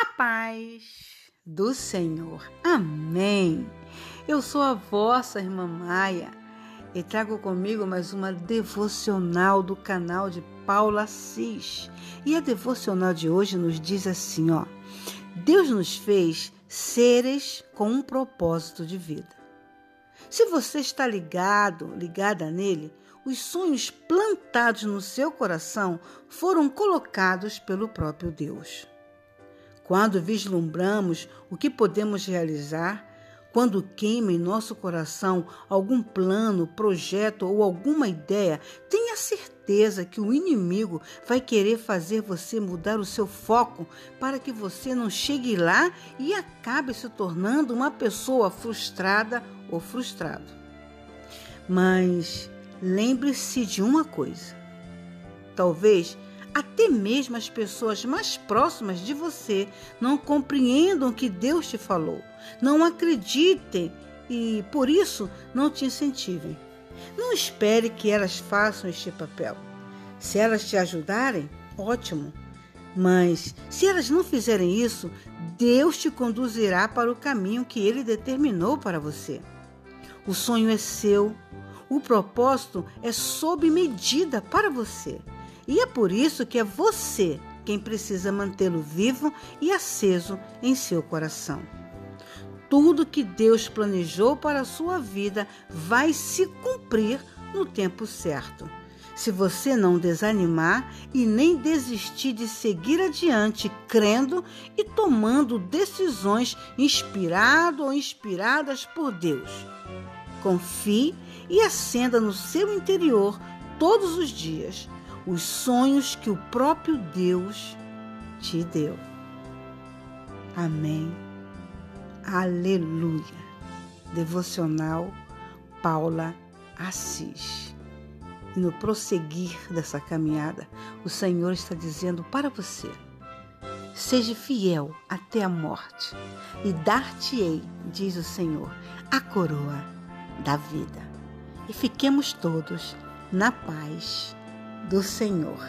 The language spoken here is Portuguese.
A paz do Senhor. Amém. Eu sou a vossa irmã Maia e trago comigo mais uma devocional do canal de Paula Assis. E a devocional de hoje nos diz assim, ó: Deus nos fez seres com um propósito de vida. Se você está ligado, ligada nele, os sonhos plantados no seu coração foram colocados pelo próprio Deus. Quando vislumbramos o que podemos realizar, quando queima em nosso coração algum plano, projeto ou alguma ideia, tenha certeza que o inimigo vai querer fazer você mudar o seu foco para que você não chegue lá e acabe se tornando uma pessoa frustrada ou frustrado. Mas lembre-se de uma coisa: talvez até mesmo as pessoas mais próximas de você não compreendam o que Deus te falou, não acreditem e, por isso, não te incentivem. Não espere que elas façam este papel. Se elas te ajudarem, ótimo. Mas, se elas não fizerem isso, Deus te conduzirá para o caminho que Ele determinou para você. O sonho é seu, o propósito é sob medida para você. E é por isso que é você quem precisa mantê-lo vivo e aceso em seu coração. Tudo que Deus planejou para a sua vida vai se cumprir no tempo certo. Se você não desanimar e nem desistir de seguir adiante, crendo e tomando decisões inspirado ou inspiradas por Deus. Confie e acenda no seu interior todos os dias os sonhos que o próprio Deus te deu. Amém. Aleluia. Devocional Paula Assis. E no prosseguir dessa caminhada, o Senhor está dizendo para você: Seja fiel até a morte, e dar-te-ei, diz o Senhor, a coroa da vida. E fiquemos todos na paz do Senhor.